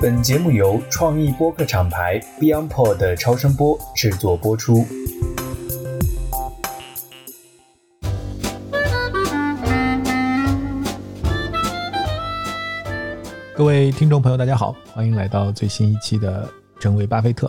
本节目由创意播客厂牌 BeyondPod 的超声波制作播出。各位听众朋友，大家好，欢迎来到最新一期的《真伪巴菲特》。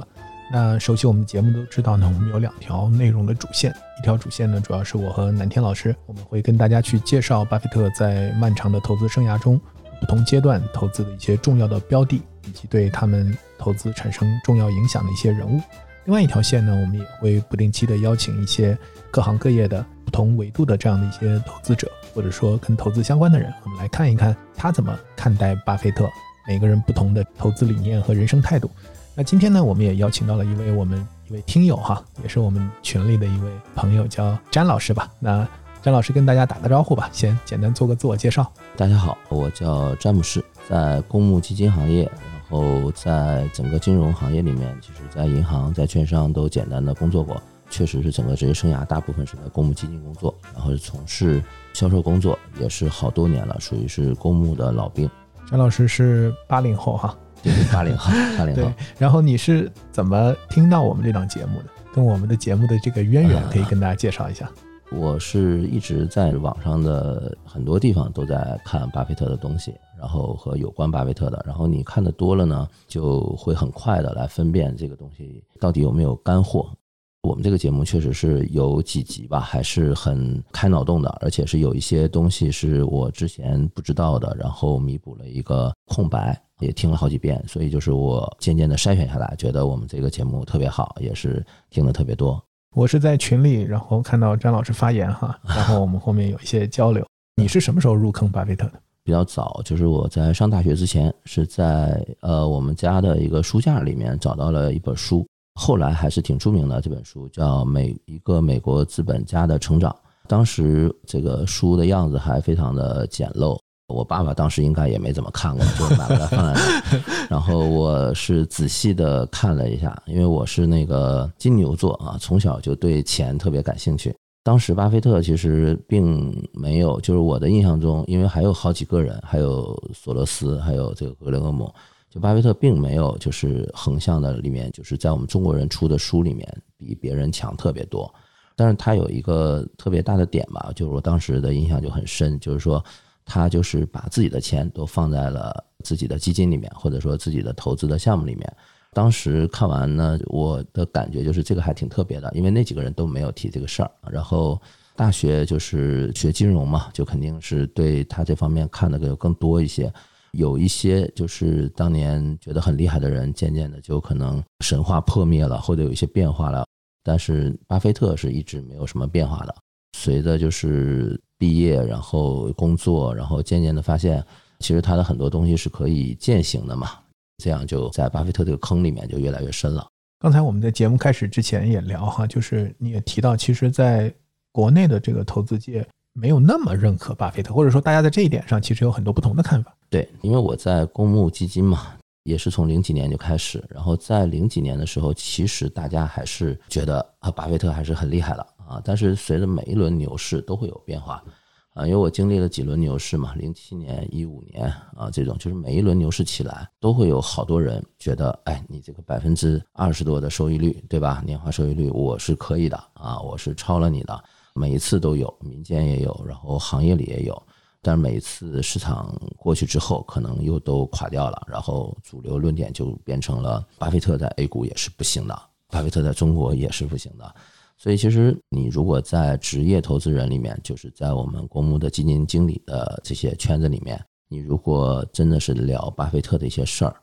那熟悉我们节目都知道呢，我们有两条内容的主线，一条主线呢，主要是我和南天老师，我们会跟大家去介绍巴菲特在漫长的投资生涯中不同阶段投资的一些重要的标的，以及对他们投资产生重要影响的一些人物。另外一条线呢，我们也会不定期的邀请一些各行各业的不同维度的这样的一些投资者，或者说跟投资相关的人，我们来看一看他怎么看待巴菲特，每个人不同的投资理念和人生态度。那今天呢，我们也邀请到了一位我们一位听友哈，也是我们群里的一位朋友，叫詹老师吧。那詹老师跟大家打个招呼吧，先简单做个自我介绍。大家好，我叫詹姆士，在公募基金行业，然后在整个金融行业里面，其实在银行、在券商都简单的工作过。确实是整个职业生涯大部分是在公募基金工作，然后是从事销售工作，也是好多年了，属于是公募的老兵。詹老师是八零后哈，对，八零后，八零对后。。然后你是怎么听到我们这档节目的？跟我们的节目的这个渊源，可以跟大家介绍一下。我是一直在网上的很多地方都在看巴菲特的东西，然后和有关巴菲特的，然后你看的多了呢，就会很快的来分辨这个东西到底有没有干货。我们这个节目确实是有几集吧，还是很开脑洞的，而且是有一些东西是我之前不知道的，然后弥补了一个空白，也听了好几遍，所以就是我渐渐的筛选下来，觉得我们这个节目特别好，也是听的特别多。我是在群里，然后看到詹老师发言哈，然后我们后面有一些交流。你是什么时候入坑巴菲特的？比较早，就是我在上大学之前，是在呃我们家的一个书架里面找到了一本书，后来还是挺出名的。这本书叫《美一个美国资本家的成长》，当时这个书的样子还非常的简陋。我爸爸当时应该也没怎么看过，就买回来放在那。然后我是仔细的看了一下，因为我是那个金牛座啊，从小就对钱特别感兴趣。当时巴菲特其实并没有，就是我的印象中，因为还有好几个人，还有索罗斯，还有这个格雷厄姆，就巴菲特并没有就是横向的里面，就是在我们中国人出的书里面比别人强特别多。但是他有一个特别大的点吧，就是我当时的印象就很深，就是说他就是把自己的钱都放在了自己的基金里面，或者说自己的投资的项目里面。当时看完呢，我的感觉就是这个还挺特别的，因为那几个人都没有提这个事儿。然后大学就是学金融嘛，就肯定是对他这方面看的更更多一些。有一些就是当年觉得很厉害的人，渐渐的就可能神话破灭了，或者有一些变化了。但是巴菲特是一直没有什么变化的。随着就是毕业，然后工作，然后渐渐的发现，其实他的很多东西是可以践行的嘛。这样就在巴菲特这个坑里面就越来越深了。刚才我们在节目开始之前也聊哈，就是你也提到，其实在国内的这个投资界没有那么认可巴菲特，或者说大家在这一点上其实有很多不同的看法。对，因为我在公募基金嘛，也是从零几年就开始，然后在零几年的时候，其实大家还是觉得啊，巴菲特还是很厉害了啊。但是随着每一轮牛市都会有变化啊，因为我经历了几轮牛市嘛，零七年、一五年啊，这种就是每一轮牛市起来，都会有好多人觉得，哎，你这个百分之二十多的收益率，对吧？年化收益率我是可以的啊，我是超了你的，每一次都有，民间也有，然后行业里也有。但是每一次市场过去之后，可能又都垮掉了，然后主流论点就变成了巴菲特在 A 股也是不行的，巴菲特在中国也是不行的。所以其实你如果在职业投资人里面，就是在我们公募的基金经理的这些圈子里面，你如果真的是聊巴菲特的一些事儿，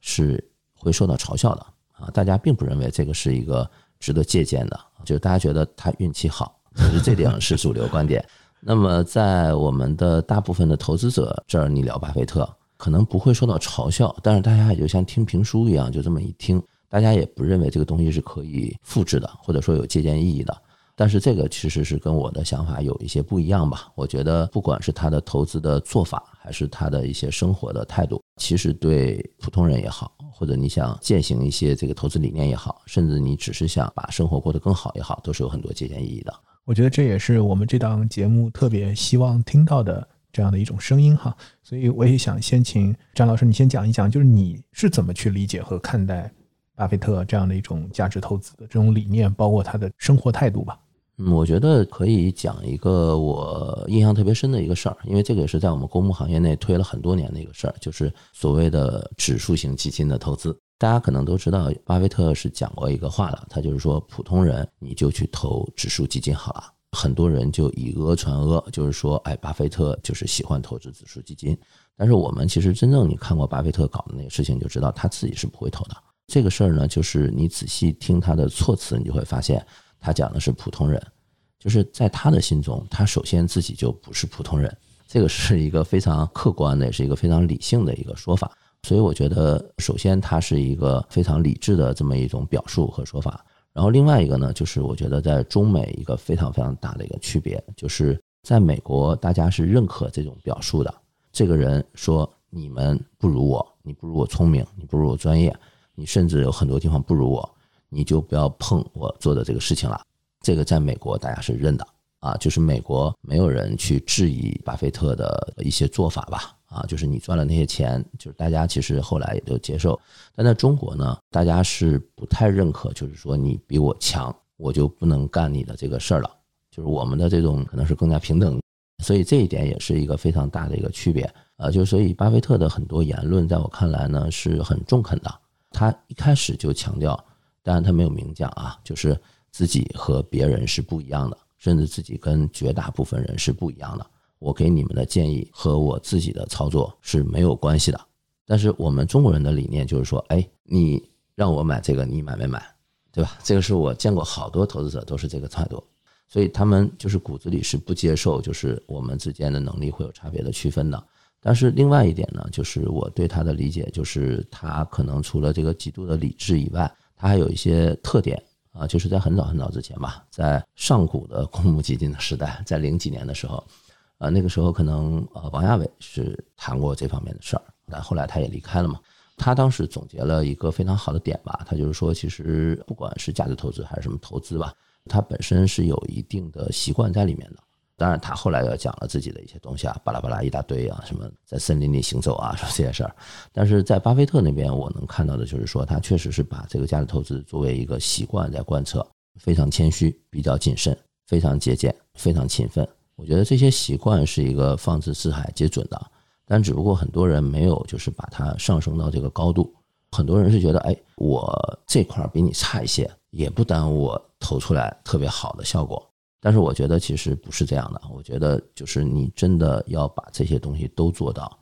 是会受到嘲笑的啊！大家并不认为这个是一个值得借鉴的，就是大家觉得他运气好，其实这点是主流观点。那么在我们的大部分的投资者这儿，你聊巴菲特可能不会受到嘲笑，但是大家也就像听评书一样，就这么一听，大家也不认为这个东西是可以复制的，或者说有借鉴意义的。但是这个其实是跟我的想法有一些不一样吧。我觉得不管是他的投资的做法，还是他的一些生活的态度，其实对普通人也好，或者你想践行一些这个投资理念也好，甚至你只是想把生活过得更好也好，都是有很多借鉴意义的。我觉得这也是我们这档节目特别希望听到的这样的一种声音哈。所以我也想先请张老师，你先讲一讲，就是你是怎么去理解和看待巴菲特这样的一种价值投资的这种理念，包括他的生活态度吧。嗯，我觉得可以讲一个我印象特别深的一个事儿，因为这个也是在我们公募行业内推了很多年的一个事儿，就是所谓的指数型基金的投资。大家可能都知道，巴菲特是讲过一个话的，他就是说，普通人你就去投指数基金好了。很多人就以讹传讹，就是说，哎，巴菲特就是喜欢投资指数基金。但是我们其实真正你看过巴菲特搞的那个事情，就知道他自己是不会投的。这个事儿呢，就是你仔细听他的措辞，你就会发现。他讲的是普通人，就是在他的心中，他首先自己就不是普通人，这个是一个非常客观的，也是一个非常理性的一个说法。所以我觉得，首先他是一个非常理智的这么一种表述和说法。然后另外一个呢，就是我觉得在中美一个非常非常大的一个区别，就是在美国大家是认可这种表述的。这个人说你们不如我，你不如我聪明，你不如我专业，你甚至有很多地方不如我。你就不要碰我做的这个事情了。这个在美国大家是认的啊，就是美国没有人去质疑巴菲特的一些做法吧？啊，就是你赚了那些钱，就是大家其实后来也都接受。但在中国呢，大家是不太认可，就是说你比我强，我就不能干你的这个事儿了。就是我们的这种可能是更加平等，所以这一点也是一个非常大的一个区别啊。就所以巴菲特的很多言论，在我看来呢是很中肯的。他一开始就强调。当然，他没有明讲啊，就是自己和别人是不一样的，甚至自己跟绝大部分人是不一样的。我给你们的建议和我自己的操作是没有关系的。但是我们中国人的理念就是说，哎，你让我买这个，你买没买，对吧？这个是我见过好多投资者都是这个态度，所以他们就是骨子里是不接受，就是我们之间的能力会有差别的区分的。但是另外一点呢，就是我对他的理解，就是他可能除了这个极度的理智以外。他还有一些特点啊，就是在很早很早之前吧，在上古的公募基金的时代，在零几年的时候，啊，那个时候可能呃王亚伟是谈过这方面的事儿，但后来他也离开了嘛。他当时总结了一个非常好的点吧，他就是说，其实不管是价值投资还是什么投资吧，它本身是有一定的习惯在里面的。当然，他后来又讲了自己的一些东西啊，巴拉巴拉一大堆啊，什么在森林里行走啊，说这些事儿。但是在巴菲特那边，我能看到的就是说，他确实是把这个价值投资作为一个习惯在贯彻，非常谦虚，比较谨慎，非常节俭，非常勤奋。我觉得这些习惯是一个放之四海皆准的，但只不过很多人没有就是把它上升到这个高度。很多人是觉得，哎，我这块儿比你差一些，也不耽误我投出来特别好的效果。但是我觉得其实不是这样的，我觉得就是你真的要把这些东西都做到，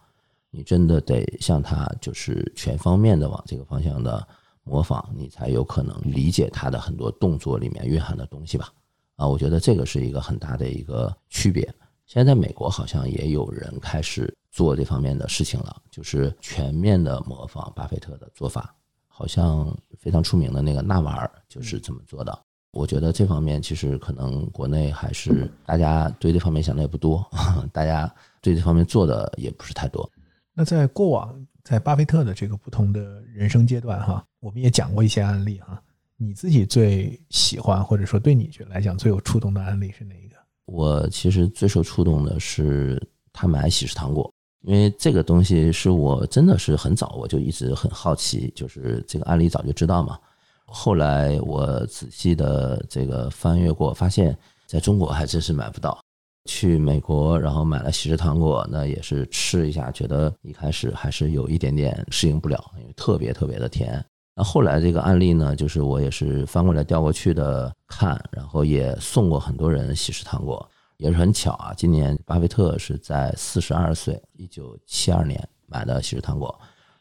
你真的得像他就是全方面的往这个方向的模仿，你才有可能理解他的很多动作里面蕴含的东西吧。啊，我觉得这个是一个很大的一个区别。现在在美国好像也有人开始做这方面的事情了，就是全面的模仿巴菲特的做法，好像非常出名的那个纳瓦尔就是这么做的。我觉得这方面其实可能国内还是大家对这方面想的也不多，大家对这方面做的也不是太多。那在过往，在巴菲特的这个不同的人生阶段，哈，我们也讲过一些案例，哈。你自己最喜欢或者说对你觉来讲最有触动的案例是哪一个？我其实最受触动的是他买喜事糖果，因为这个东西是我真的是很早我就一直很好奇，就是这个案例早就知道嘛。后来我仔细的这个翻阅过，发现在中国还真是买不到。去美国，然后买了喜事糖果，那也是吃一下，觉得一开始还是有一点点适应不了，因为特别特别的甜。那后来这个案例呢，就是我也是翻过来调过去的看，然后也送过很多人喜事糖果，也是很巧啊。今年巴菲特是在四十二岁，一九七二年买的喜事糖果，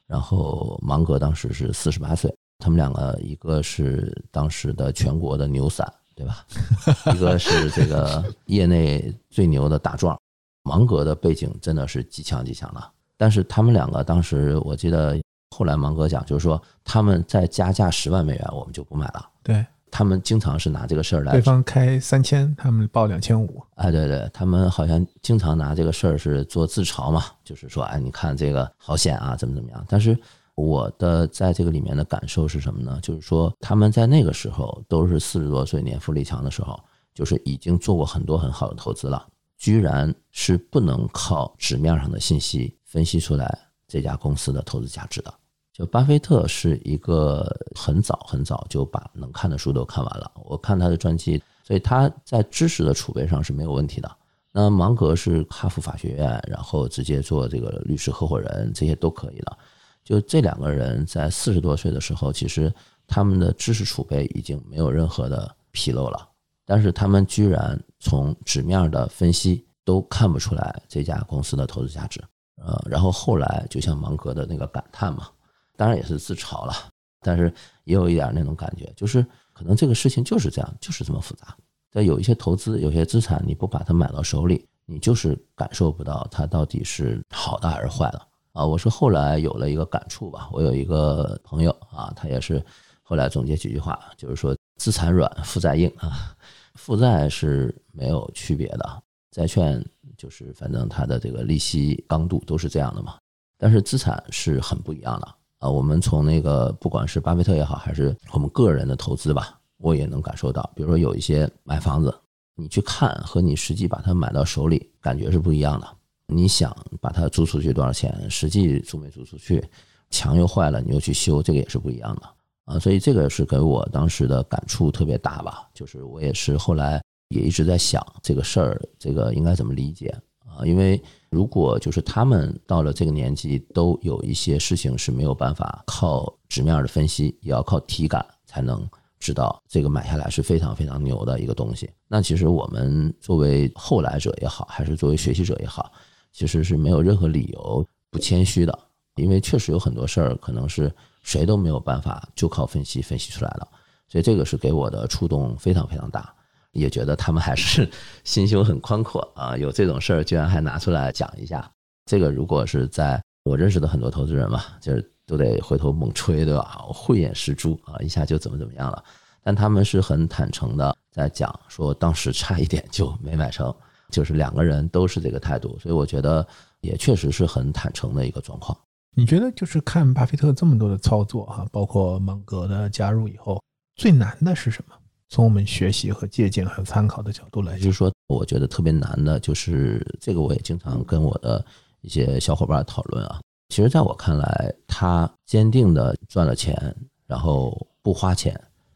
然后芒格当时是四十八岁。他们两个，一个是当时的全国的牛散，对吧？一个是这个业内最牛的大壮。芒格的背景真的是极强极强的，但是他们两个当时，我记得后来芒格讲，就是说他们再加价十万美元，我们就不买了。对他们经常是拿这个事儿来，对方开三千，他们报两千五。哎，对对，他们好像经常拿这个事儿是做自嘲嘛，就是说，哎，你看这个好险啊，怎么怎么样？但是。我的在这个里面的感受是什么呢？就是说他们在那个时候都是四十多岁、年富力强的时候，就是已经做过很多很好的投资了，居然是不能靠纸面上的信息分析出来这家公司的投资价值的。就巴菲特是一个很早很早就把能看的书都看完了，我看他的传记，所以他在知识的储备上是没有问题的。那芒格是哈佛法学院，然后直接做这个律师合伙人，这些都可以了。就这两个人在四十多岁的时候，其实他们的知识储备已经没有任何的纰漏了，但是他们居然从纸面的分析都看不出来这家公司的投资价值。呃，然后后来就像芒格的那个感叹嘛。当然也是自嘲了，但是也有一点那种感觉，就是可能这个事情就是这样，就是这么复杂。在有一些投资、有些资产，你不把它买到手里，你就是感受不到它到底是好的还是坏的啊！我是后来有了一个感触吧。我有一个朋友啊，他也是后来总结几句话，就是说资产软，负债硬啊。负债是没有区别的，债券就是反正它的这个利息刚度都是这样的嘛，但是资产是很不一样的。啊，我们从那个不管是巴菲特也好，还是我们个人的投资吧，我也能感受到，比如说有一些买房子，你去看和你实际把它买到手里，感觉是不一样的。你想把它租出去多少钱，实际租没租出去，墙又坏了，你又去修，这个也是不一样的啊。所以这个是给我当时的感触特别大吧。就是我也是后来也一直在想这个事儿，这个应该怎么理解啊？因为。如果就是他们到了这个年纪，都有一些事情是没有办法靠纸面的分析，也要靠体感才能知道这个买下来是非常非常牛的一个东西。那其实我们作为后来者也好，还是作为学习者也好，其实是没有任何理由不谦虚的，因为确实有很多事儿可能是谁都没有办法就靠分析分析出来的。所以这个是给我的触动非常非常大。也觉得他们还是 心胸很宽阔啊，有这种事儿居然还拿出来讲一下。这个如果是在我认识的很多投资人嘛，就是都得回头猛吹，对吧？慧眼识珠啊，一下就怎么怎么样了。但他们是很坦诚的在讲，说当时差一点就没买成，就是两个人都是这个态度，所以我觉得也确实是很坦诚的一个状况。你觉得就是看巴菲特这么多的操作哈，包括芒格的加入以后，最难的是什么？从我们学习和借鉴和参考的角度来，就是说，我觉得特别难的，就是这个，我也经常跟我的一些小伙伴讨论啊。其实，在我看来，他坚定的赚了钱，然后不花钱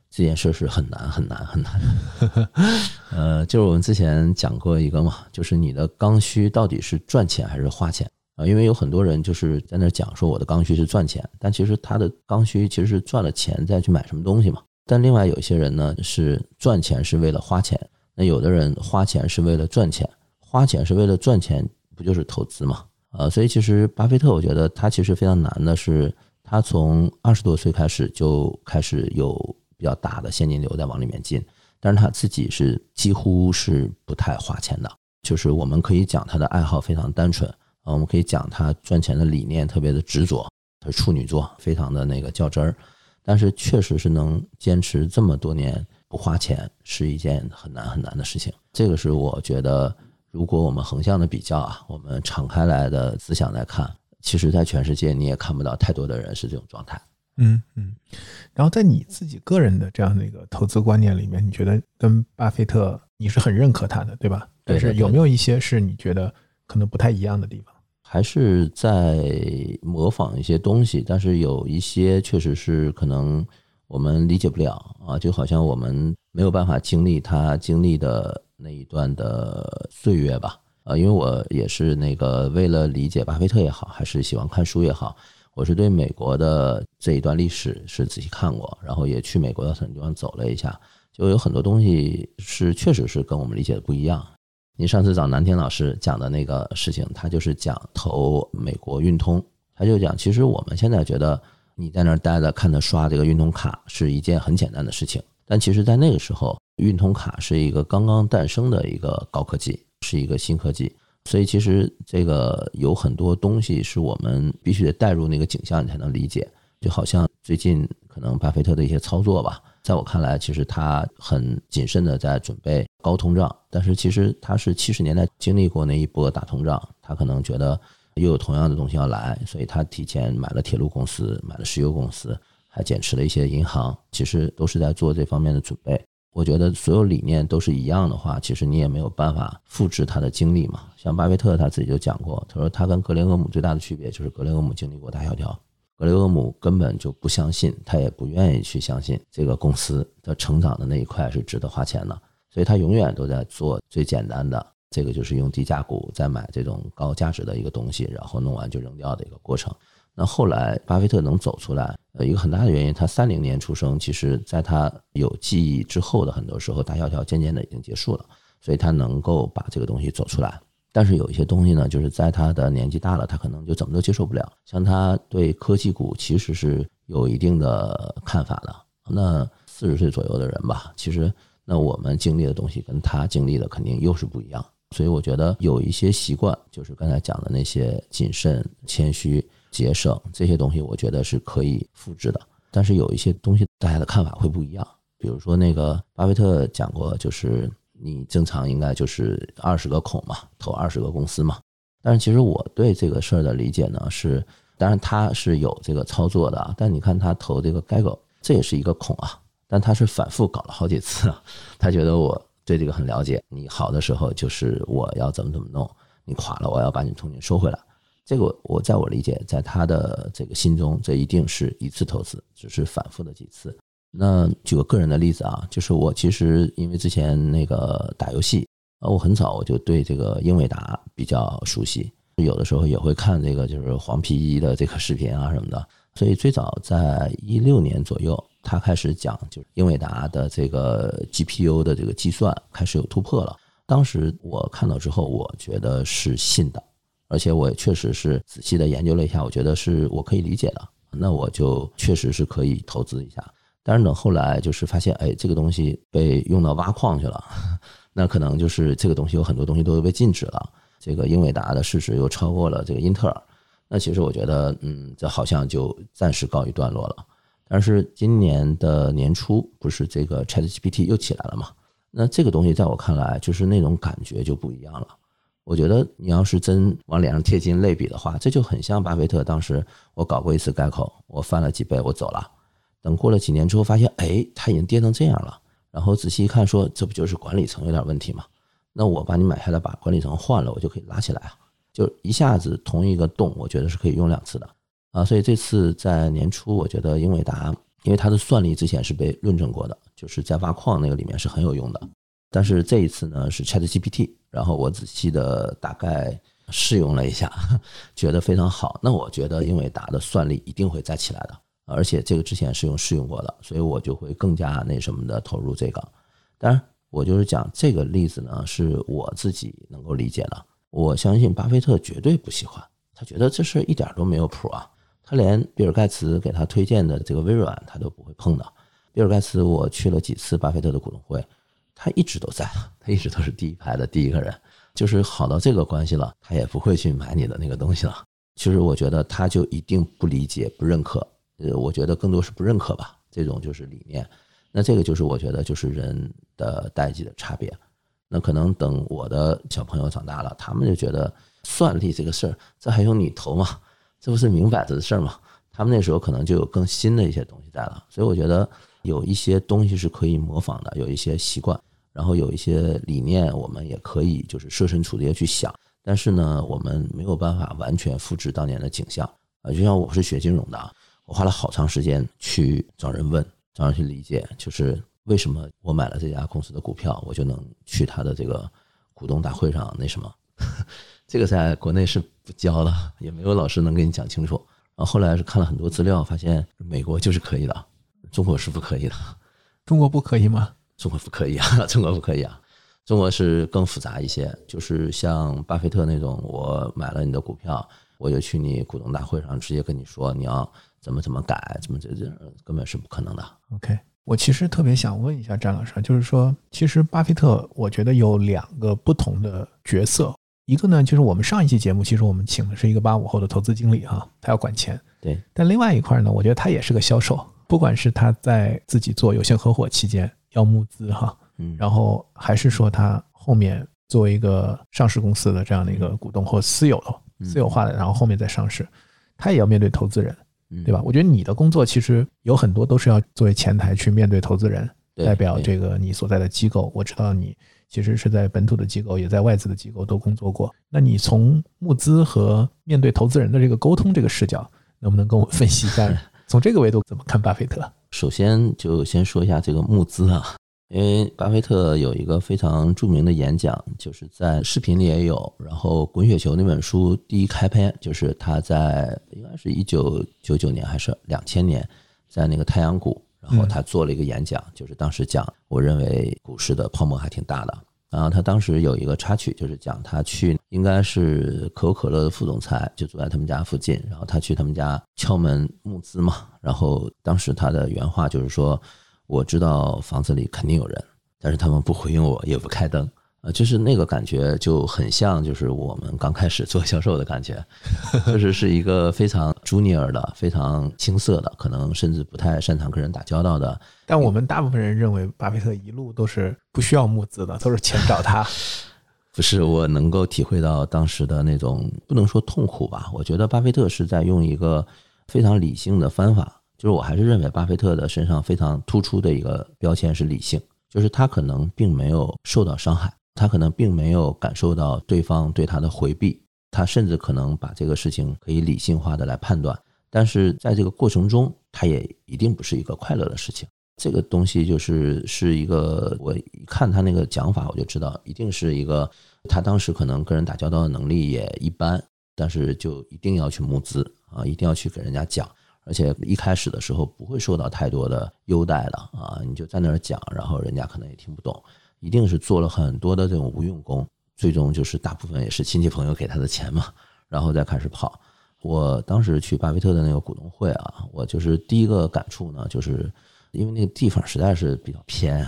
这件事是很难很难很难。呃，就是我们之前讲过一个嘛，就是你的刚需到底是赚钱还是花钱啊？因为有很多人就是在那讲说我的刚需是赚钱，但其实他的刚需其实是赚了钱再去买什么东西嘛。但另外有一些人呢，是赚钱是为了花钱，那有的人花钱是为了赚钱，花钱是为了赚钱，不就是投资嘛？呃，所以其实巴菲特，我觉得他其实非常难的是，他从二十多岁开始就开始有比较大的现金流在往里面进，但是他自己是几乎是不太花钱的，就是我们可以讲他的爱好非常单纯啊，我们可以讲他赚钱的理念特别的执着，他是处女座，非常的那个较真儿。但是确实是能坚持这么多年不花钱，是一件很难很难的事情。这个是我觉得，如果我们横向的比较啊，我们敞开来的思想来看，其实，在全世界你也看不到太多的人是这种状态。嗯嗯。然后在你自己个人的这样的一个投资观念里面，你觉得跟巴菲特你是很认可他的，对吧？但是有没有一些是你觉得可能不太一样的地方？还是在模仿一些东西，但是有一些确实是可能我们理解不了啊，就好像我们没有办法经历他经历的那一段的岁月吧啊，因为我也是那个为了理解巴菲特也好，还是喜欢看书也好，我是对美国的这一段历史是仔细看过，然后也去美国的很多地方走了一下，就有很多东西是确实是跟我们理解的不一样。你上次找南天老师讲的那个事情，他就是讲投美国运通，他就讲，其实我们现在觉得你在那儿待着，看他刷这个运通卡是一件很简单的事情，但其实，在那个时候，运通卡是一个刚刚诞生的一个高科技，是一个新科技，所以其实这个有很多东西是我们必须得带入那个景象，你才能理解。就好像最近可能巴菲特的一些操作吧。在我看来，其实他很谨慎的在准备高通胀，但是其实他是七十年代经历过那一波大通胀，他可能觉得又有同样的东西要来，所以他提前买了铁路公司，买了石油公司，还减持了一些银行，其实都是在做这方面的准备。我觉得所有理念都是一样的话，其实你也没有办法复制他的经历嘛。像巴菲特他自己就讲过，他说他跟格雷厄姆最大的区别就是格雷厄姆经历过大萧条，格雷厄姆根本就不相信，他也不愿意去相信这个公司的成长的那一块是值得花钱的，所以他永远都在做最简单的，这个就是用低价股再买这种高价值的一个东西，然后弄完就扔掉的一个过程。那后来巴菲特能走出来，呃，一个很大的原因，他三零年出生，其实在他有记忆之后的很多时候，大萧条渐渐的已经结束了，所以他能够把这个东西走出来。但是有一些东西呢，就是在他的年纪大了，他可能就怎么都接受不了。像他对科技股其实是有一定的看法的。那四十岁左右的人吧，其实那我们经历的东西跟他经历的肯定又是不一样。所以我觉得有一些习惯，就是刚才讲的那些谨慎、谦虚。节省这些东西，我觉得是可以复制的。但是有一些东西，大家的看法会不一样。比如说，那个巴菲特讲过，就是你正常应该就是二十个孔嘛，投二十个公司嘛。但是其实我对这个事儿的理解呢是，当然他是有这个操作的。但你看他投这个 g 狗，这也是一个孔啊。但他是反复搞了好几次，他觉得我对这个很了解。你好的时候就是我要怎么怎么弄，你垮了我要把你重新收回来。这个我在我理解，在他的这个心中，这一定是一次投资，只是反复的几次。那举个个人的例子啊，就是我其实因为之前那个打游戏啊，我很早我就对这个英伟达比较熟悉，有的时候也会看这个就是黄皮衣的这个视频啊什么的。所以最早在一六年左右，他开始讲，就是英伟达的这个 GPU 的这个计算开始有突破了。当时我看到之后，我觉得是信的。而且我也确实是仔细的研究了一下，我觉得是我可以理解的，那我就确实是可以投资一下。但是等后来就是发现，哎，这个东西被用到挖矿去了，那可能就是这个东西有很多东西都被禁止了。这个英伟达的市值又超过了这个英特尔，那其实我觉得，嗯，这好像就暂时告一段落了。但是今年的年初，不是这个 ChatGPT 又起来了嘛？那这个东西在我看来，就是那种感觉就不一样了。我觉得你要是真往脸上贴金类比的话，这就很像巴菲特当时我搞过一次改口，我翻了几倍，我走了。等过了几年之后，发现哎，它已经跌成这样了。然后仔细一看，说这不就是管理层有点问题吗？那我把你买下来，把管理层换了，我就可以拉起来啊！就一下子同一个洞，我觉得是可以用两次的啊。所以这次在年初，我觉得英伟达，因为它的算力之前是被论证过的，就是在挖矿那个里面是很有用的。但是这一次呢是 Chat GPT，然后我仔细的大概试用了一下，觉得非常好。那我觉得英伟达的算力一定会再起来的，而且这个之前是用试用过的，所以我就会更加那什么的投入这个。当然，我就是讲这个例子呢是我自己能够理解的。我相信巴菲特绝对不喜欢，他觉得这事一点都没有谱啊。他连比尔盖茨给他推荐的这个微软他都不会碰的。比尔盖茨，我去了几次巴菲特的股东会。他一直都在，他一直都是第一排的第一个人，就是好到这个关系了，他也不会去买你的那个东西了。其实我觉得他就一定不理解、不认可，呃，我觉得更多是不认可吧。这种就是理念，那这个就是我觉得就是人的代际的差别。那可能等我的小朋友长大了，他们就觉得算力这个事儿，这还用你投吗？这不是明摆着的事儿吗？他们那时候可能就有更新的一些东西在了。所以我觉得有一些东西是可以模仿的，有一些习惯。然后有一些理念，我们也可以就是设身处地的去想，但是呢，我们没有办法完全复制当年的景象啊。就像我是学金融的，我花了好长时间去找人问，找人去理解，就是为什么我买了这家公司的股票，我就能去他的这个股东大会上那什么？这个在国内是不教的，也没有老师能给你讲清楚。然后后来是看了很多资料，发现美国就是可以的，中国是不可以的。中国不可以吗？中国不可以啊，中国不可以啊，中国是更复杂一些，就是像巴菲特那种，我买了你的股票，我就去你股东大会上直接跟你说你要怎么怎么改，怎么这这根本是不可能的。OK，我其实特别想问一下詹老师，就是说，其实巴菲特我觉得有两个不同的角色，一个呢就是我们上一期节目，其实我们请的是一个八五后的投资经理哈，他要管钱，对，但另外一块呢，我觉得他也是个销售，不管是他在自己做有限合伙期间。要募资哈，嗯，然后还是说他后面作为一个上市公司的这样的一个股东或私有的私有化的，然后后面再上市，他也要面对投资人，对吧？我觉得你的工作其实有很多都是要作为前台去面对投资人，对代表这个你所在的机构。我知道你其实是在本土的机构，也在外资的机构都工作过。那你从募资和面对投资人的这个沟通这个视角，能不能跟我分析一下？从这个维度怎么看巴菲特？首先就先说一下这个募资啊，因为巴菲特有一个非常著名的演讲，就是在视频里也有，然后《滚雪球》那本书第一开篇就是他在应该是一九九九年还是两千年，在那个太阳谷，然后他做了一个演讲，就是当时讲，我认为股市的泡沫还挺大的。然后他当时有一个插曲，就是讲他去应该是可口可乐的副总裁，就住在他们家附近，然后他去他们家敲门募资嘛。然后当时他的原话就是说：“我知道房子里肯定有人，但是他们不回应我，也不开灯。”呃，就是那个感觉就很像，就是我们刚开始做销售的感觉，就是是一个非常 junior 的、非常青涩的，可能甚至不太擅长跟人打交道的。但我们大部分人认为，巴菲特一路都是不需要募资的，都是钱找他。不是我能够体会到当时的那种，不能说痛苦吧？我觉得巴菲特是在用一个非常理性的方法，就是我还是认为巴菲特的身上非常突出的一个标签是理性，就是他可能并没有受到伤害，他可能并没有感受到对方对他的回避，他甚至可能把这个事情可以理性化的来判断，但是在这个过程中，他也一定不是一个快乐的事情。这个东西就是是一个，我一看他那个讲法，我就知道一定是一个他当时可能跟人打交道的能力也一般，但是就一定要去募资啊，一定要去给人家讲，而且一开始的时候不会受到太多的优待的啊，你就在那儿讲，然后人家可能也听不懂，一定是做了很多的这种无用功，最终就是大部分也是亲戚朋友给他的钱嘛，然后再开始跑。我当时去巴菲特的那个股东会啊，我就是第一个感触呢，就是。因为那个地方实在是比较偏，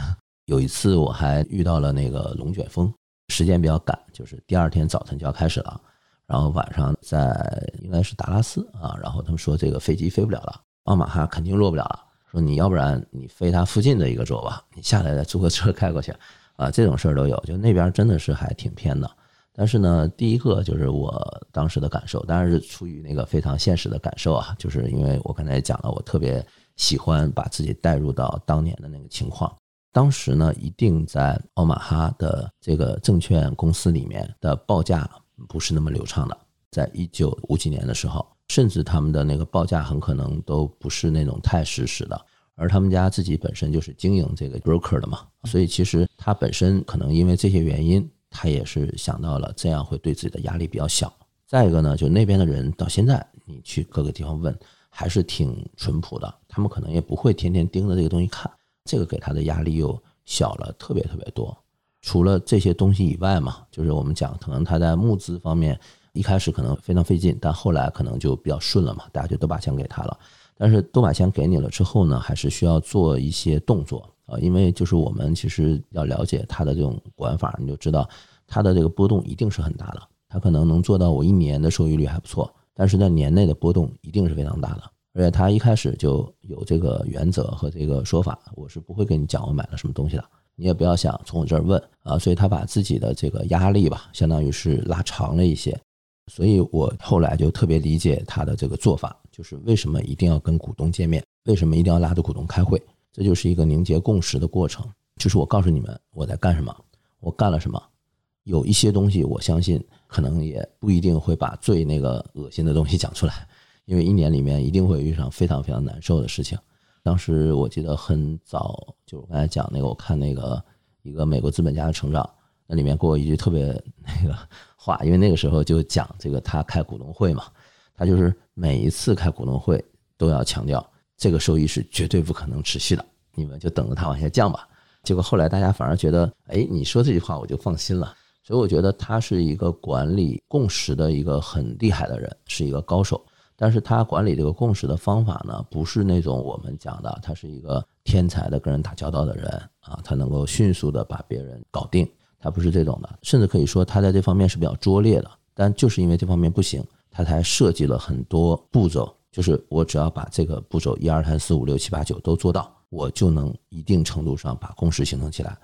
有一次我还遇到了那个龙卷风，时间比较赶，就是第二天早晨就要开始了，然后晚上在应该是达拉斯啊，然后他们说这个飞机飞不了了，奥马哈肯定落不了了，说你要不然你飞它附近的一个州吧，你下来再租个车开过去，啊，这种事儿都有，就那边真的是还挺偏的。但是呢，第一个就是我当时的感受，当然是出于那个非常现实的感受啊，就是因为我刚才也讲了，我特别。喜欢把自己带入到当年的那个情况。当时呢，一定在奥马哈的这个证券公司里面的报价不是那么流畅的。在一九五几年的时候，甚至他们的那个报价很可能都不是那种太实时的。而他们家自己本身就是经营这个 broker 的嘛，所以其实他本身可能因为这些原因，他也是想到了这样会对自己的压力比较小。再一个呢，就那边的人到现在，你去各个地方问。还是挺淳朴的，他们可能也不会天天盯着这个东西看，这个给他的压力又小了特别特别多。除了这些东西以外嘛，就是我们讲，可能他在募资方面一开始可能非常费劲，但后来可能就比较顺了嘛，大家就都把钱给他了。但是都把钱给你了之后呢，还是需要做一些动作啊，因为就是我们其实要了解他的这种管法，你就知道他的这个波动一定是很大的，他可能能做到我一年的收益率还不错。但是在年内的波动一定是非常大的，而且他一开始就有这个原则和这个说法，我是不会跟你讲我买了什么东西的，你也不要想从我这儿问啊。所以他把自己的这个压力吧，相当于是拉长了一些。所以我后来就特别理解他的这个做法，就是为什么一定要跟股东见面，为什么一定要拉着股东开会，这就是一个凝结共识的过程。就是我告诉你们我在干什么，我干了什么。有一些东西，我相信可能也不一定会把最那个恶心的东西讲出来，因为一年里面一定会遇上非常非常难受的事情。当时我记得很早，就是我刚才讲那个，我看那个一个美国资本家的成长，那里面给我一句特别那个话，因为那个时候就讲这个他开股东会嘛，他就是每一次开股东会都要强调这个收益是绝对不可能持续的，你们就等着它往下降吧。结果后来大家反而觉得，哎，你说这句话我就放心了。所以我觉得他是一个管理共识的一个很厉害的人，是一个高手。但是他管理这个共识的方法呢，不是那种我们讲的，他是一个天才的跟人打交道的人啊，他能够迅速的把别人搞定，他不是这种的。甚至可以说他在这方面是比较拙劣的。但就是因为这方面不行，他才设计了很多步骤，就是我只要把这个步骤一二三四五六七八九都做到，我就能一定程度上把共识形成起来。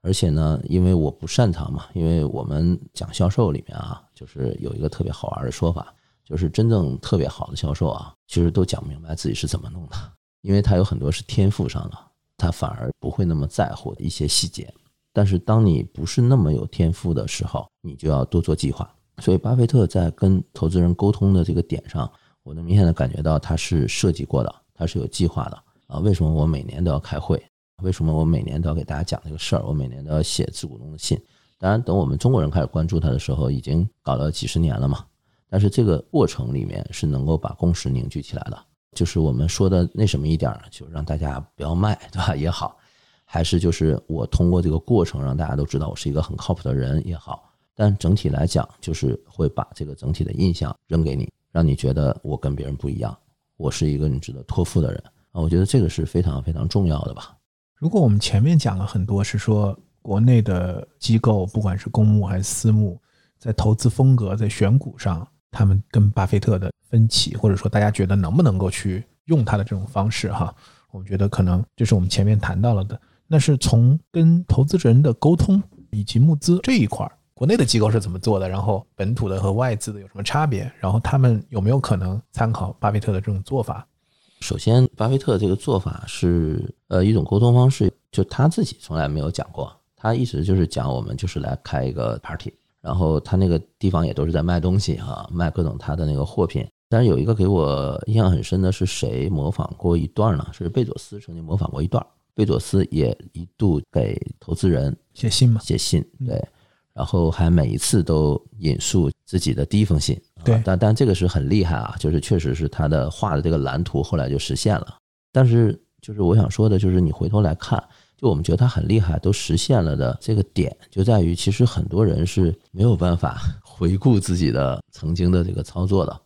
而且呢，因为我不擅长嘛，因为我们讲销售里面啊，就是有一个特别好玩的说法，就是真正特别好的销售啊，其实都讲不明白自己是怎么弄的，因为他有很多是天赋上的，他反而不会那么在乎一些细节。但是当你不是那么有天赋的时候，你就要多做计划。所以，巴菲特在跟投资人沟通的这个点上，我能明显的感觉到他是设计过的，他是有计划的啊。为什么我每年都要开会？为什么我每年都要给大家讲这个事儿？我每年都要写自股东的信。当然，等我们中国人开始关注他的时候，已经搞了几十年了嘛。但是这个过程里面是能够把共识凝聚起来的，就是我们说的那什么一点儿，就让大家不要卖，对吧？也好，还是就是我通过这个过程让大家都知道我是一个很靠谱的人也好。但整体来讲，就是会把这个整体的印象扔给你，让你觉得我跟别人不一样，我是一个你值得托付的人啊。我觉得这个是非常非常重要的吧。如果我们前面讲了很多，是说国内的机构，不管是公募还是私募，在投资风格、在选股上，他们跟巴菲特的分歧，或者说大家觉得能不能够去用他的这种方式，哈，我们觉得可能就是我们前面谈到了的。那是从跟投资人的沟通以及募资这一块儿，国内的机构是怎么做的，然后本土的和外资的有什么差别，然后他们有没有可能参考巴菲特的这种做法？首先，巴菲特这个做法是呃一种沟通方式，就他自己从来没有讲过，他一直就是讲我们就是来开一个 party，然后他那个地方也都是在卖东西哈，卖各种他的那个货品。但是有一个给我印象很深的是谁模仿过一段呢？是贝佐斯曾经模仿过一段，贝佐斯也一度给投资人写信嘛，写信对。然后还每一次都引述自己的第一封信，对，但但这个是很厉害啊，就是确实是他的画的这个蓝图后来就实现了。但是就是我想说的，就是你回头来看，就我们觉得他很厉害，都实现了的这个点，就在于其实很多人是没有办法 回顾自己的曾经的这个操作的。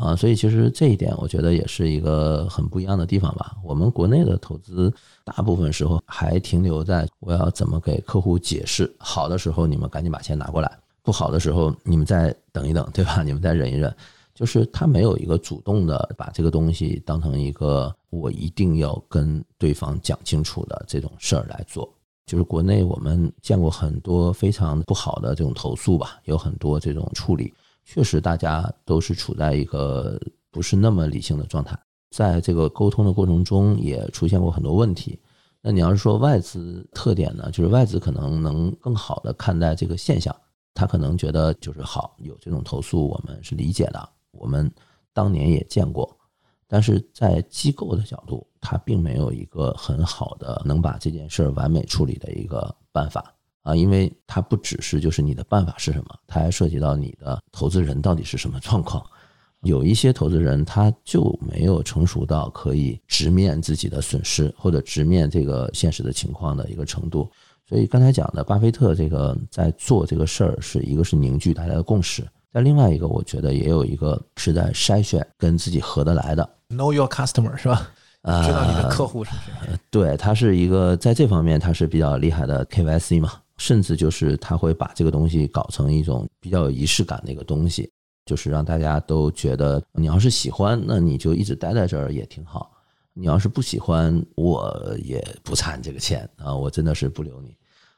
啊，所以其实这一点我觉得也是一个很不一样的地方吧。我们国内的投资大部分时候还停留在我要怎么给客户解释，好的时候你们赶紧把钱拿过来，不好的时候你们再等一等，对吧？你们再忍一忍，就是他没有一个主动的把这个东西当成一个我一定要跟对方讲清楚的这种事儿来做。就是国内我们见过很多非常不好的这种投诉吧，有很多这种处理。确实，大家都是处在一个不是那么理性的状态，在这个沟通的过程中也出现过很多问题。那你要是说外资特点呢，就是外资可能能更好的看待这个现象，他可能觉得就是好有这种投诉，我们是理解的，我们当年也见过。但是在机构的角度，他并没有一个很好的能把这件事完美处理的一个办法。啊，因为它不只是就是你的办法是什么，它还涉及到你的投资人到底是什么状况。有一些投资人他就没有成熟到可以直面自己的损失或者直面这个现实的情况的一个程度。所以刚才讲的巴菲特这个在做这个事儿，是一个是凝聚大家的共识，在另外一个我觉得也有一个是在筛选跟自己合得来的。Know your customer 是吧？知道你的客户是谁？对他是一个在这方面他是比较厉害的 KYC 嘛。甚至就是他会把这个东西搞成一种比较有仪式感的一个东西，就是让大家都觉得你要是喜欢，那你就一直待在这儿也挺好；你要是不喜欢，我也不差你这个钱啊，我真的是不留你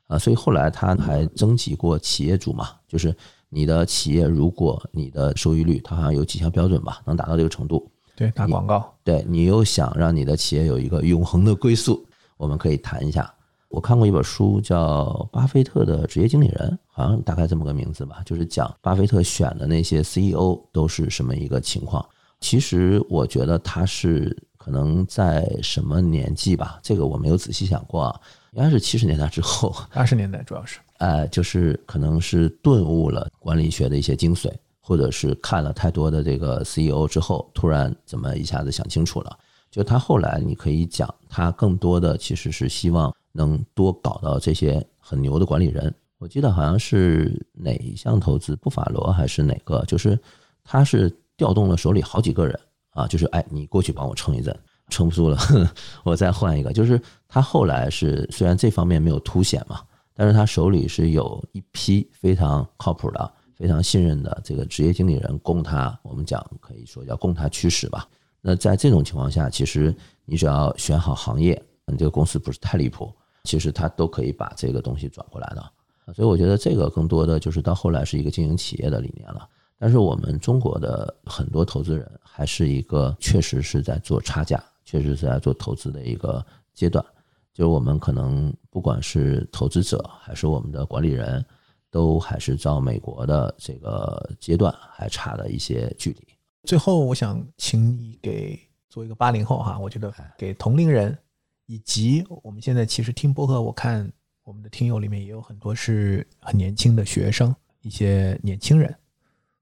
啊。所以后来他还征集过企业主嘛，就是你的企业，如果你的收益率，它好像有几项标准吧，能达到这个程度，对，打广告，对你又想让你的企业有一个永恒的归宿，我们可以谈一下。我看过一本书，叫《巴菲特的职业经理人》，好像大概这么个名字吧，就是讲巴菲特选的那些 CEO 都是什么一个情况。其实我觉得他是可能在什么年纪吧，这个我没有仔细想过啊，应该是七十年代之后，八十年代主要是，呃，就是可能是顿悟了管理学的一些精髓，或者是看了太多的这个 CEO 之后，突然怎么一下子想清楚了。就他后来，你可以讲他更多的其实是希望。能多搞到这些很牛的管理人，我记得好像是哪一项投资，布法罗还是哪个，就是他是调动了手里好几个人啊，就是哎，你过去帮我撑一阵，撑不住了，我再换一个。就是他后来是虽然这方面没有凸显嘛，但是他手里是有一批非常靠谱的、非常信任的这个职业经理人供他，我们讲可以说叫供他驱使吧。那在这种情况下，其实你只要选好行业，你这个公司不是太离谱。其实他都可以把这个东西转过来的，所以我觉得这个更多的就是到后来是一个经营企业的理念了。但是我们中国的很多投资人还是一个确实是在做差价，确实是在做投资的一个阶段。就是我们可能不管是投资者还是我们的管理人，都还是照美国的这个阶段还差了一些距离。最后，我想请你给做一个八零后哈，我觉得给同龄人，以及我们现在其实听播客，我看我们的听友里面也有很多是很年轻的学生，一些年轻人，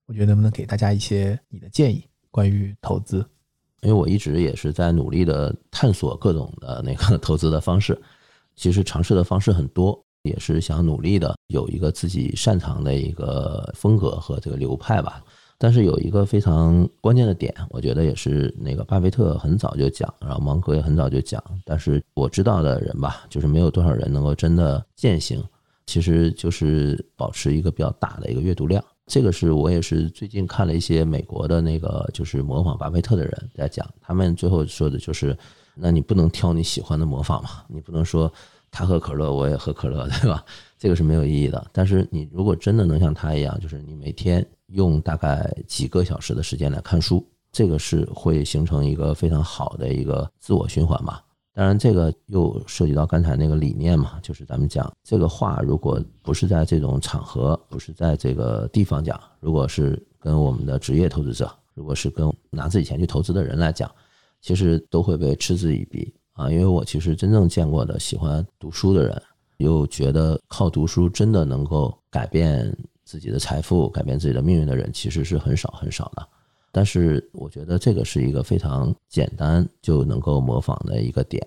我觉得能不能给大家一些你的建议，关于投资？因为我一直也是在努力的探索各种的那个投资的方式，其实尝试的方式很多，也是想努力的有一个自己擅长的一个风格和这个流派吧。但是有一个非常关键的点，我觉得也是那个巴菲特很早就讲，然后芒格也很早就讲，但是我知道的人吧，就是没有多少人能够真的践行。其实就是保持一个比较大的一个阅读量。这个是我也是最近看了一些美国的那个就是模仿巴菲特的人在讲，他们最后说的就是，那你不能挑你喜欢的模仿嘛，你不能说他喝可乐我也喝可乐，对吧？这个是没有意义的。但是你如果真的能像他一样，就是你每天用大概几个小时的时间来看书，这个是会形成一个非常好的一个自我循环吧。当然，这个又涉及到刚才那个理念嘛，就是咱们讲这个话，如果不是在这种场合，不是在这个地方讲，如果是跟我们的职业投资者，如果是跟拿自己钱去投资的人来讲，其实都会被嗤之以鼻啊。因为我其实真正见过的喜欢读书的人，又觉得靠读书真的能够改变自己的财富、改变自己的命运的人，其实是很少很少的。但是我觉得这个是一个非常简单就能够模仿的一个点，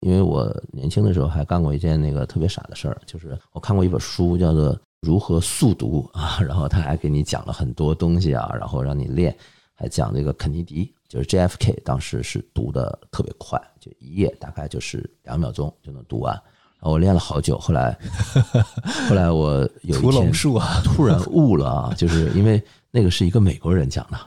因为我年轻的时候还干过一件那个特别傻的事儿，就是我看过一本书叫做《如何速读》啊，然后他还给你讲了很多东西啊，然后让你练，还讲这个肯尼迪，就是 JFK 当时是读的特别快，就一页大概就是两秒钟就能读完，我练了好久，后来 后来我有一天 突然悟了啊，就是因为那个是一个美国人讲的。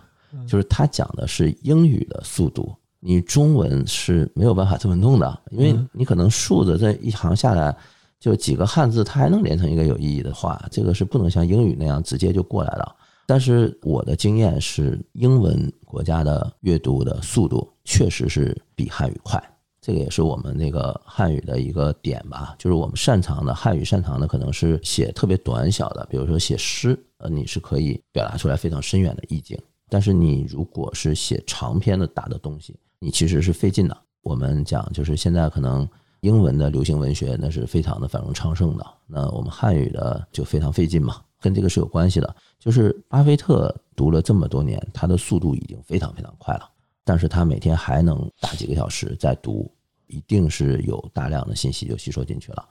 就是他讲的是英语的速度，你中文是没有办法这么弄的，因为你可能竖着这一行下来就几个汉字，它还能连成一个有意义的话，这个是不能像英语那样直接就过来了。但是我的经验是，英文国家的阅读的速度确实是比汉语快，这个也是我们那个汉语的一个点吧。就是我们擅长的汉语擅长的可能是写特别短小的，比如说写诗，呃，你是可以表达出来非常深远的意境。但是你如果是写长篇的大的东西，你其实是费劲的。我们讲就是现在可能英文的流行文学那是非常的繁荣昌盛的，那我们汉语的就非常费劲嘛，跟这个是有关系的。就是巴菲特读了这么多年，他的速度已经非常非常快了，但是他每天还能打几个小时在读，一定是有大量的信息就吸收进去了。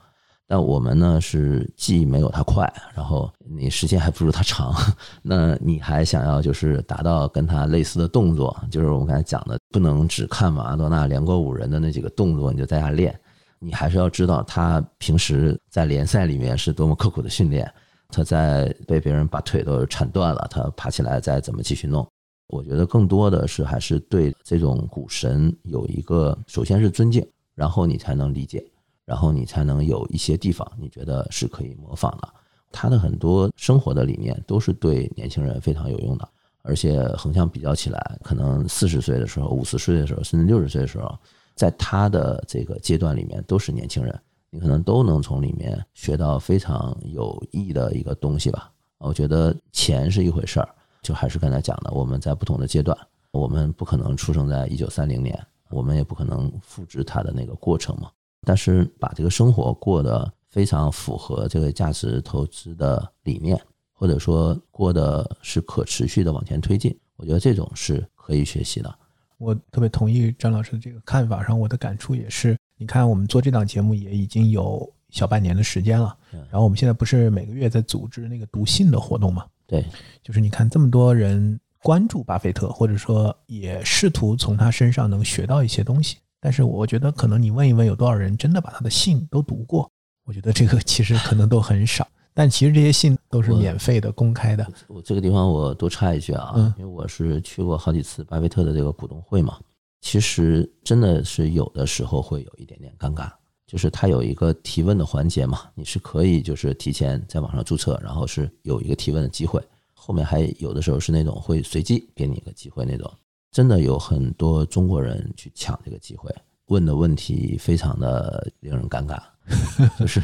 但我们呢是既没有它快，然后你时间还不如它长，那你还想要就是达到跟它类似的动作，就是我们刚才讲的，不能只看马拉多纳连过五人的那几个动作你就在家练，你还是要知道他平时在联赛里面是多么刻苦的训练，他在被别人把腿都铲断了，他爬起来再怎么继续弄。我觉得更多的是还是对这种股神有一个，首先是尊敬，然后你才能理解。然后你才能有一些地方你觉得是可以模仿的。他的很多生活的理念都是对年轻人非常有用的，而且横向比较起来，可能四十岁的时候、五十岁的时候，甚至六十岁的时候，在他的这个阶段里面都是年轻人，你可能都能从里面学到非常有益的一个东西吧。我觉得钱是一回事儿，就还是刚才讲的，我们在不同的阶段，我们不可能出生在一九三零年，我们也不可能复制它的那个过程嘛。但是把这个生活过得非常符合这个价值投资的理念，或者说过得是可持续的往前推进，我觉得这种是可以学习的。我特别同意张老师的这个看法上，我的感触也是，你看我们做这档节目也已经有小半年的时间了，然后我们现在不是每个月在组织那个读信的活动吗？对，就是你看这么多人关注巴菲特，或者说也试图从他身上能学到一些东西。但是我觉得，可能你问一问，有多少人真的把他的信都读过？我觉得这个其实可能都很少。但其实这些信都是免费的、公开的。我这个地方我多插一句啊，因为我是去过好几次巴菲特的这个股东会嘛。其实真的是有的时候会有一点点尴尬，就是他有一个提问的环节嘛，你是可以就是提前在网上注册，然后是有一个提问的机会。后面还有的时候是那种会随机给你一个机会那种。真的有很多中国人去抢这个机会，问的问题非常的令人尴尬，就是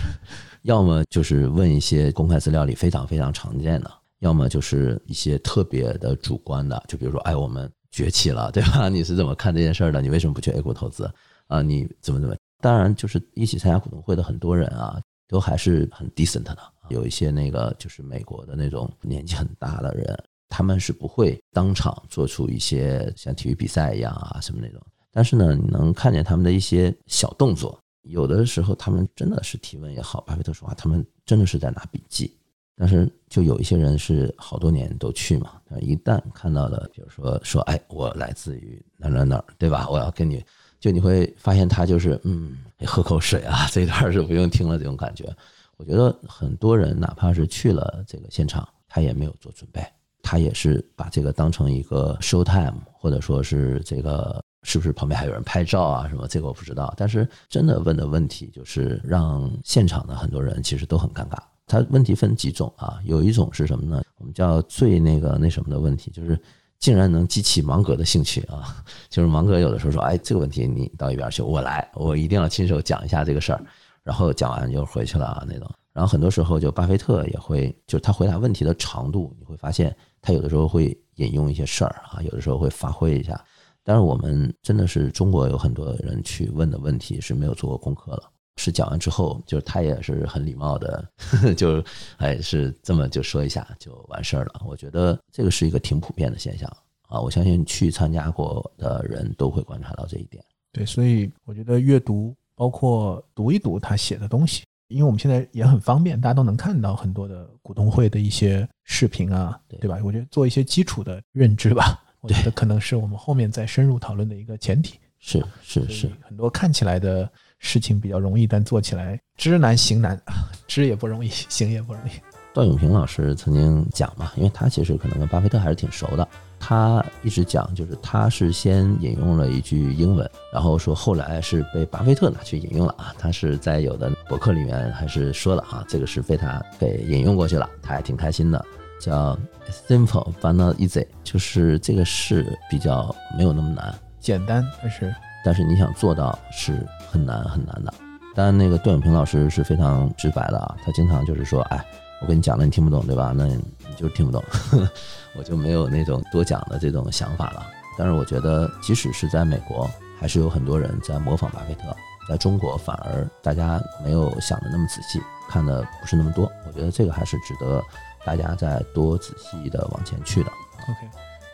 要么就是问一些公开资料里非常非常常见的，要么就是一些特别的主观的，就比如说，哎，我们崛起了，对吧？你是怎么看这件事儿的？你为什么不去 A 股投资啊？你怎么怎么？当然，就是一起参加股东会的很多人啊，都还是很 decent 的。有一些那个就是美国的那种年纪很大的人，他们是不会当场做出一些像体育比赛一样啊什么那种。但是呢，你能看见他们的一些小动作，有的时候他们真的是提问也好，巴菲特说话，他们真的是在拿笔记。但是就有一些人是好多年都去嘛，一旦看到了，比如说说，哎，我来自于哪哪哪，对吧？我要跟你。就你会发现他就是嗯，喝口水啊，这一段是不用听了这种感觉。我觉得很多人哪怕是去了这个现场，他也没有做准备，他也是把这个当成一个 show time，或者说是这个是不是旁边还有人拍照啊什么，这个我不知道。但是真的问的问题就是让现场的很多人其实都很尴尬。他问题分几种啊？有一种是什么呢？我们叫最那个那什么的问题，就是。竟然能激起芒格的兴趣啊！就是芒格有的时候说：“哎，这个问题你到一边去，我来，我一定要亲手讲一下这个事儿。”然后讲完就回去了啊那种。然后很多时候就巴菲特也会，就是他回答问题的长度，你会发现他有的时候会引用一些事儿啊，有的时候会发挥一下。但是我们真的是中国有很多人去问的问题是没有做过功课了。是讲完之后，就是他也是很礼貌的，就哎是这么就说一下就完事儿了。我觉得这个是一个挺普遍的现象啊，我相信去参加过的人都会观察到这一点。对，所以我觉得阅读包括读一读他写的东西，因为我们现在也很方便，大家都能看到很多的股东会的一些视频啊，对吧？我觉得做一些基础的认知吧，我觉得可能是我们后面再深入讨论的一个前提。是是是，很多看起来的。事情比较容易，但做起来知难行难，知也不容易，行也不容易。段永平老师曾经讲嘛，因为他其实可能跟巴菲特还是挺熟的，他一直讲，就是他是先引用了一句英文，然后说后来是被巴菲特拿去引用了啊，他是在有的博客里面还是说了啊，这个是被他给引用过去了，他还挺开心的，叫 simple but not easy，就是这个事比较没有那么难，简单，但是但是你想做到是。很难很难的，当然那个段永平老师是非常直白的啊，他经常就是说，哎，我跟你讲了，你听不懂对吧？那你就听不懂，我就没有那种多讲的这种想法了。但是我觉得，即使是在美国，还是有很多人在模仿巴菲特，在中国反而大家没有想的那么仔细，看的不是那么多。我觉得这个还是值得大家再多仔细的往前去的。OK，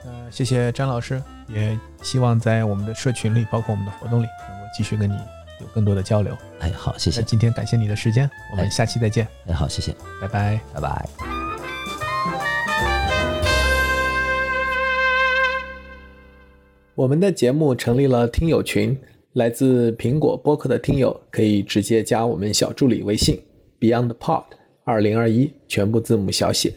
呃，谢谢张老师，也希望在我们的社群里，包括我们的活动里，能够继续跟你。有更多的交流，哎，好，谢谢。那今天感谢你的时间，我们下期再见。哎，好，谢谢，拜拜，拜拜。我们的节目成立了听友群，来自苹果播客的听友可以直接加我们小助理微信 BeyondPod 二零二一，全部字母小写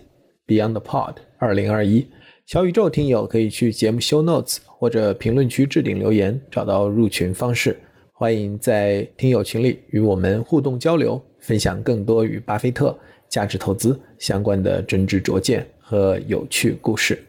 BeyondPod 二零二一。小宇宙听友可以去节目 Show Notes 或者评论区置顶留言，找到入群方式。欢迎在听友群里与我们互动交流，分享更多与巴菲特价值投资相关的真知灼见和有趣故事。